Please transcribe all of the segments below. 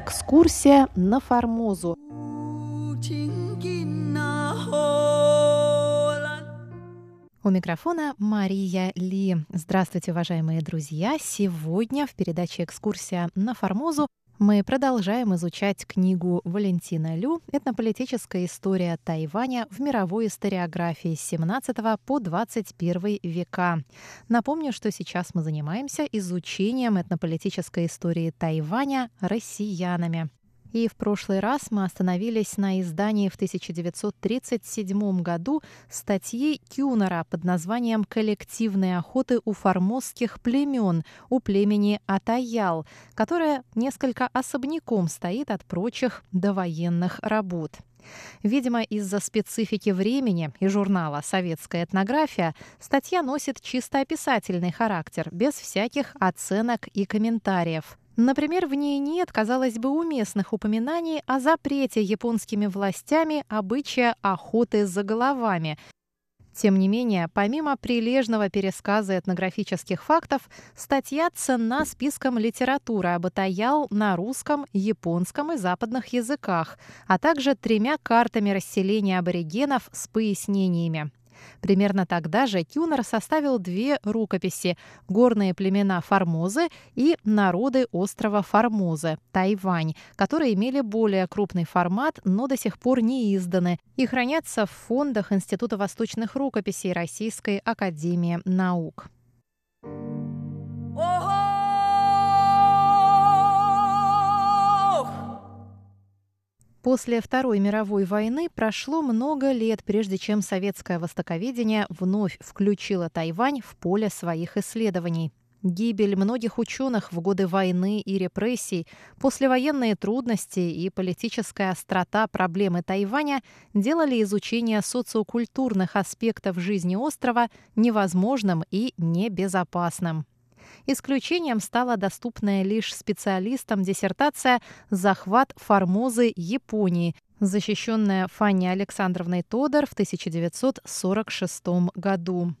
Экскурсия на Формозу. У микрофона Мария Ли. Здравствуйте, уважаемые друзья! Сегодня в передаче «Экскурсия на Формозу» мы продолжаем изучать книгу Валентина Лю «Этнополитическая история Тайваня в мировой историографии с 17 по 21 века». Напомню, что сейчас мы занимаемся изучением этнополитической истории Тайваня россиянами. И в прошлый раз мы остановились на издании в 1937 году статьи Кюнера под названием «Коллективные охоты у формозских племен» у племени Атаял, которая несколько особняком стоит от прочих довоенных работ. Видимо, из-за специфики времени и журнала «Советская этнография» статья носит чисто описательный характер, без всяких оценок и комментариев. Например, в ней нет, казалось бы, уместных упоминаний о запрете японскими властями обычая охоты за головами. Тем не менее, помимо прилежного пересказа этнографических фактов, статья ценна списком литературы об Атаял на русском, японском и западных языках, а также тремя картами расселения аборигенов с пояснениями. Примерно тогда же Кюнер составил две рукописи «Горные племена Формозы» и «Народы острова Формозы» Тайвань, которые имели более крупный формат, но до сих пор не изданы и хранятся в фондах Института восточных рукописей Российской академии наук. После Второй мировой войны прошло много лет, прежде чем советское востоковедение вновь включило Тайвань в поле своих исследований. Гибель многих ученых в годы войны и репрессий, послевоенные трудности и политическая острота проблемы Тайваня делали изучение социокультурных аспектов жизни острова невозможным и небезопасным. Исключением стала доступная лишь специалистам диссертация «Захват Формозы Японии», защищенная Фанни Александровной Тодор в 1946 году.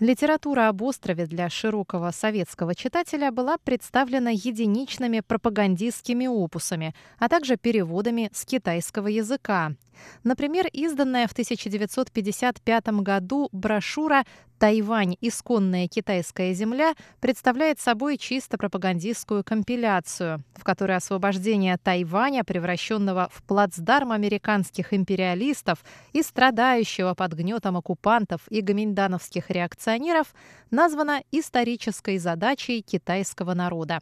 Литература об острове для широкого советского читателя была представлена единичными пропагандистскими опусами, а также переводами с китайского языка. Например, изданная в 1955 году брошюра «Тайвань. Исконная китайская земля» представляет собой чисто пропагандистскую компиляцию, в которой освобождение Тайваня, превращенного в плацдарм американских империалистов и страдающего под гнетом оккупантов и гоминдановских реакционеров, названо исторической задачей китайского народа.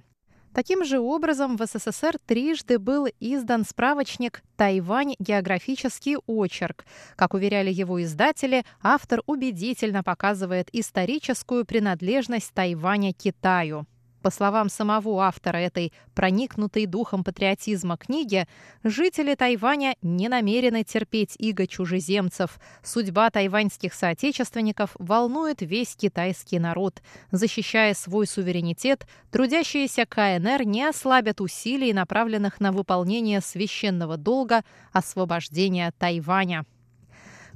Таким же образом в СССР трижды был издан справочник «Тайвань. Географический очерк». Как уверяли его издатели, автор убедительно показывает историческую принадлежность Тайваня Китаю. По словам самого автора этой проникнутой духом патриотизма книги, жители Тайваня не намерены терпеть иго чужеземцев. Судьба тайваньских соотечественников волнует весь китайский народ. Защищая свой суверенитет, трудящиеся КНР не ослабят усилий, направленных на выполнение священного долга освобождения Тайваня.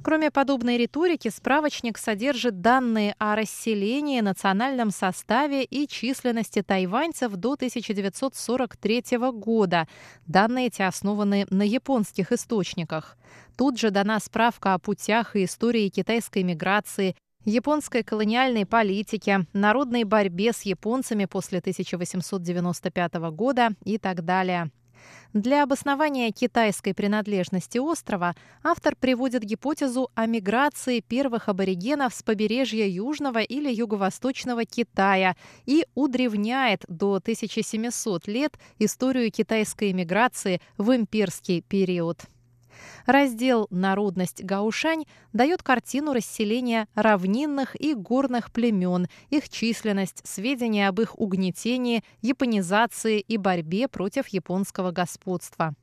Кроме подобной риторики, справочник содержит данные о расселении, национальном составе и численности тайваньцев до 1943 года. Данные эти основаны на японских источниках. Тут же дана справка о путях и истории китайской миграции, японской колониальной политике, народной борьбе с японцами после 1895 года и так далее. Для обоснования китайской принадлежности острова автор приводит гипотезу о миграции первых аборигенов с побережья Южного или Юго-Восточного Китая и удревняет до 1700 лет историю китайской миграции в имперский период. Раздел «Народность Гаушань» дает картину расселения равнинных и горных племен, их численность, сведения об их угнетении, японизации и борьбе против японского господства.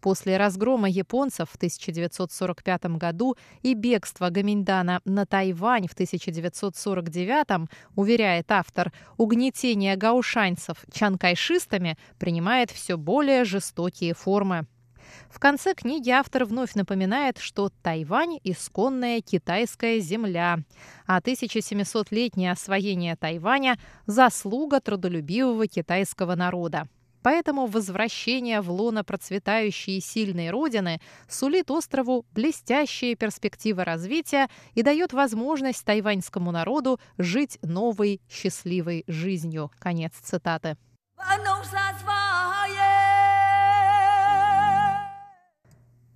После разгрома японцев в 1945 году и бегства Гаминьдана на Тайвань в 1949, уверяет автор, угнетение гаушаньцев чанкайшистами принимает все более жестокие формы. В конце книги автор вновь напоминает, что Тайвань – исконная китайская земля, а 1700-летнее освоение Тайваня – заслуга трудолюбивого китайского народа. Поэтому возвращение в лоно процветающей и сильной родины сулит острову блестящие перспективы развития и дает возможность тайваньскому народу жить новой счастливой жизнью. Конец цитаты.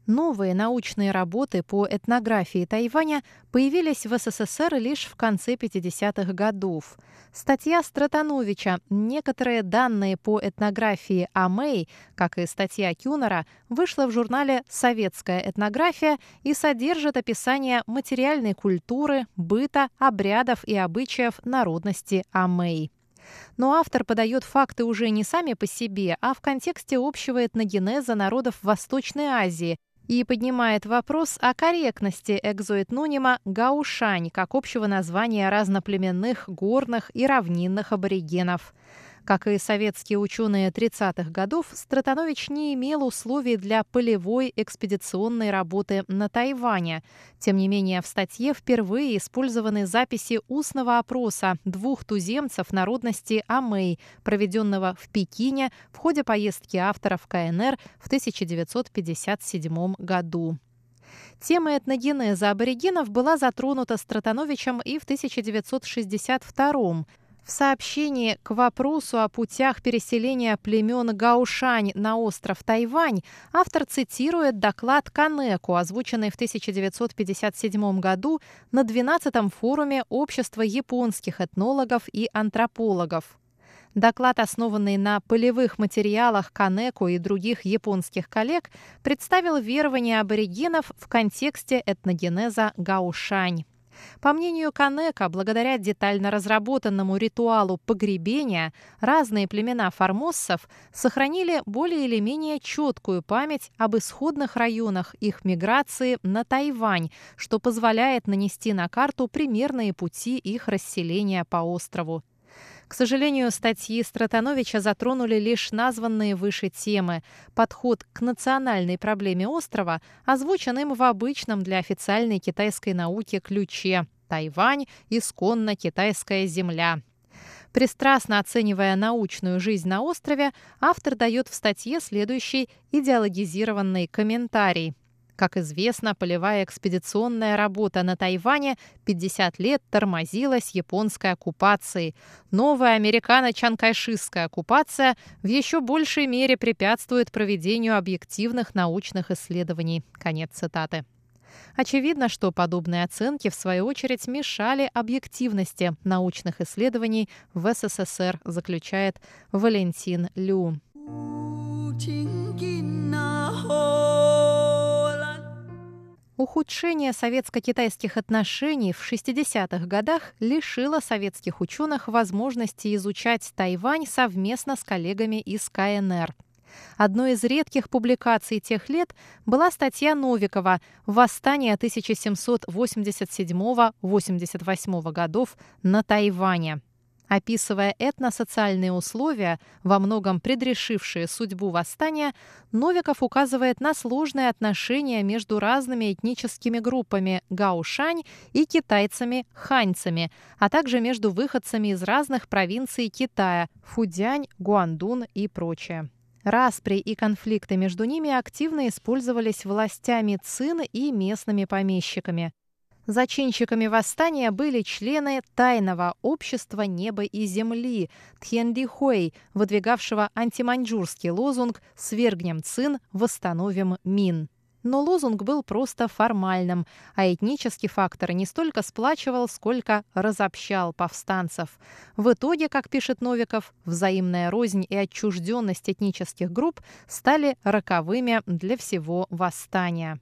Новые научные работы по этнографии Тайваня появились в СССР лишь в конце 50-х годов. Статья Стратановича «Некоторые данные по этнографии Амэй», как и статья Кюнера, вышла в журнале «Советская этнография» и содержит описание материальной культуры, быта, обрядов и обычаев народности Амэй. Но автор подает факты уже не сами по себе, а в контексте общего этногенеза народов Восточной Азии и поднимает вопрос о корректности экзоэтнонима «гаушань» как общего названия разноплеменных горных и равнинных аборигенов – как и советские ученые 30-х годов, Стратанович не имел условий для полевой экспедиционной работы на Тайване. Тем не менее, в статье впервые использованы записи устного опроса двух туземцев народности Амэй, проведенного в Пекине в ходе поездки автора в КНР в 1957 году. Тема этногенеза аборигенов была затронута Стратановичем и в 1962 году. В сообщении к вопросу о путях переселения племен Гаушань на остров Тайвань автор цитирует доклад Канеку, озвученный в 1957 году на 12-м форуме Общества японских этнологов и антропологов. Доклад, основанный на полевых материалах Канеку и других японских коллег, представил верования аборигенов в контексте этногенеза Гаушань. По мнению Канека, благодаря детально разработанному ритуалу погребения, разные племена формоссов сохранили более или менее четкую память об исходных районах их миграции на Тайвань, что позволяет нанести на карту примерные пути их расселения по острову. К сожалению, статьи Стратановича затронули лишь названные выше темы. Подход к национальной проблеме острова озвучен им в обычном для официальной китайской науки ключе «Тайвань – исконно китайская земля». Пристрастно оценивая научную жизнь на острове, автор дает в статье следующий идеологизированный комментарий – как известно, полевая экспедиционная работа на Тайване 50 лет тормозилась японской оккупацией. Новая американо-чанкайшистская оккупация в еще большей мере препятствует проведению объективных научных исследований. Конец цитаты. Очевидно, что подобные оценки, в свою очередь, мешали объективности научных исследований в СССР, заключает Валентин Лю. Ухудшение советско-китайских отношений в 60-х годах лишило советских ученых возможности изучать Тайвань совместно с коллегами из КНР. Одной из редких публикаций тех лет была статья Новикова «Восстание 1787-88 годов на Тайване». Описывая этносоциальные условия, во многом предрешившие судьбу восстания, Новиков указывает на сложные отношения между разными этническими группами гаушань и китайцами-ханьцами, а также между выходцами из разных провинций Китая – Фудянь, Гуандун и прочее. Распри и конфликты между ними активно использовались властями Цин и местными помещиками. Зачинщиками восстания были члены тайного общества неба и земли Тхендихуэй, выдвигавшего антиманьчжурский лозунг «Свергнем Цин, восстановим Мин». Но лозунг был просто формальным, а этнический фактор не столько сплачивал, сколько разобщал повстанцев. В итоге, как пишет Новиков, взаимная рознь и отчужденность этнических групп стали роковыми для всего восстания.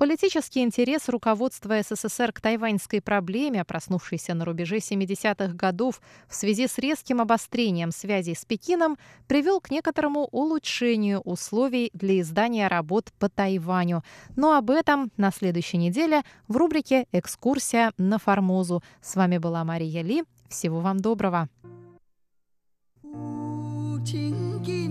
Политический интерес руководства СССР к тайваньской проблеме, проснувшийся на рубеже 70-х годов в связи с резким обострением связей с Пекином, привел к некоторому улучшению условий для издания работ по Тайваню. Но об этом на следующей неделе в рубрике «Экскурсия на Формозу». С вами была Мария Ли. Всего вам доброго. 无尽